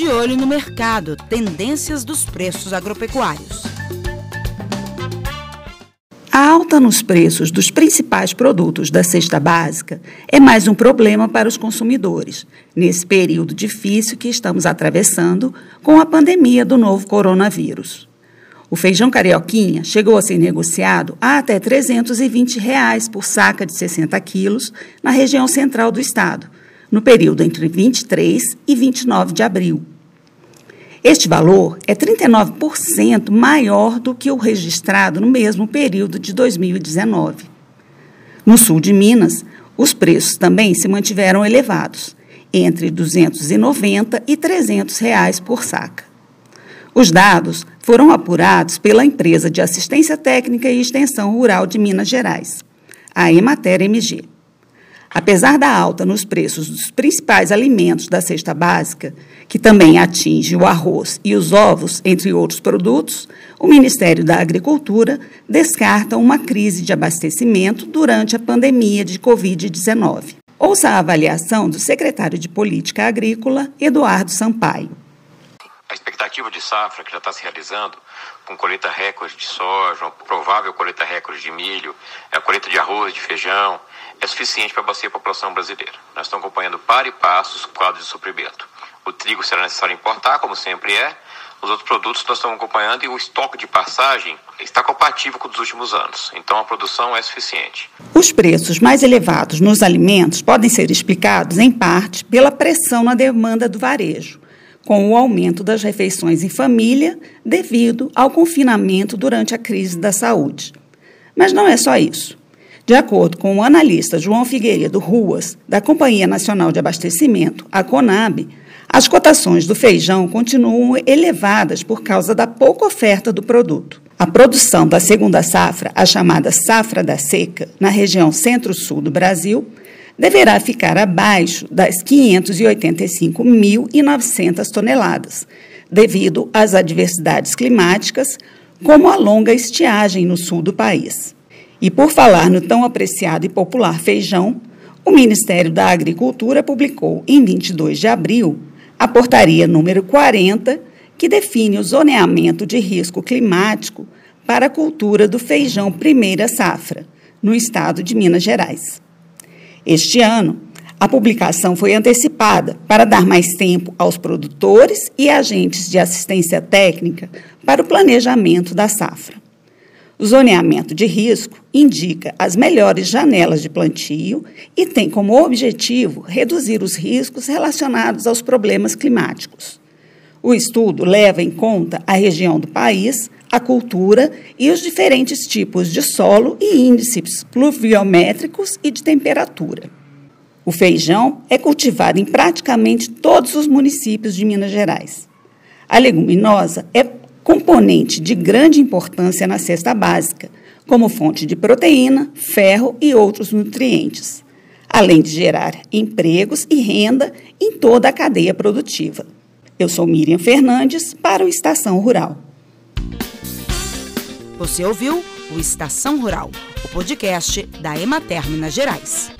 De olho no mercado, tendências dos preços agropecuários. A alta nos preços dos principais produtos da cesta básica é mais um problema para os consumidores, nesse período difícil que estamos atravessando com a pandemia do novo coronavírus. O feijão carioquinha chegou a ser negociado a até 320 reais por saca de 60 quilos na região central do estado, no período entre 23 e 29 de abril. Este valor é 39% maior do que o registrado no mesmo período de 2019. No sul de Minas, os preços também se mantiveram elevados, entre R$ 290 e 300 reais por saca. Os dados foram apurados pela empresa de assistência técnica e extensão rural de Minas Gerais, a Emater MG. Apesar da alta nos preços dos principais alimentos da cesta básica, que também atinge o arroz e os ovos, entre outros produtos, o Ministério da Agricultura descarta uma crise de abastecimento durante a pandemia de Covid-19. Ouça a avaliação do secretário de Política Agrícola, Eduardo Sampaio. A expectativa de safra que já está se realizando, com colheita recorde de soja, provável colheita recorde de milho, a colheita de arroz, de feijão, é suficiente para abastecer a população brasileira. Nós estamos acompanhando para e passos o quadro de suprimento. O trigo será necessário importar, como sempre é. Os outros produtos nós estamos acompanhando e o estoque de passagem está compatível com os últimos anos. Então a produção é suficiente. Os preços mais elevados nos alimentos podem ser explicados, em parte, pela pressão na demanda do varejo, com o aumento das refeições em família devido ao confinamento durante a crise da saúde. Mas não é só isso. De acordo com o analista João Figueiredo Ruas, da Companhia Nacional de Abastecimento, a CONAB, as cotações do feijão continuam elevadas por causa da pouca oferta do produto. A produção da segunda safra, a chamada safra da seca, na região centro-sul do Brasil, deverá ficar abaixo das 585.900 toneladas, devido às adversidades climáticas, como a longa estiagem no sul do país. E por falar no tão apreciado e popular feijão, o Ministério da Agricultura publicou em 22 de abril a portaria número 40, que define o zoneamento de risco climático para a cultura do feijão primeira safra, no estado de Minas Gerais. Este ano, a publicação foi antecipada para dar mais tempo aos produtores e agentes de assistência técnica para o planejamento da safra. O zoneamento de risco indica as melhores janelas de plantio e tem como objetivo reduzir os riscos relacionados aos problemas climáticos. O estudo leva em conta a região do país, a cultura e os diferentes tipos de solo e índices pluviométricos e de temperatura. O feijão é cultivado em praticamente todos os municípios de Minas Gerais. A leguminosa é componente de grande importância na cesta básica, como fonte de proteína, ferro e outros nutrientes, além de gerar empregos e renda em toda a cadeia produtiva. Eu sou Miriam Fernandes para o Estação Rural. Você ouviu o Estação Rural, o podcast da Emater Minas Gerais.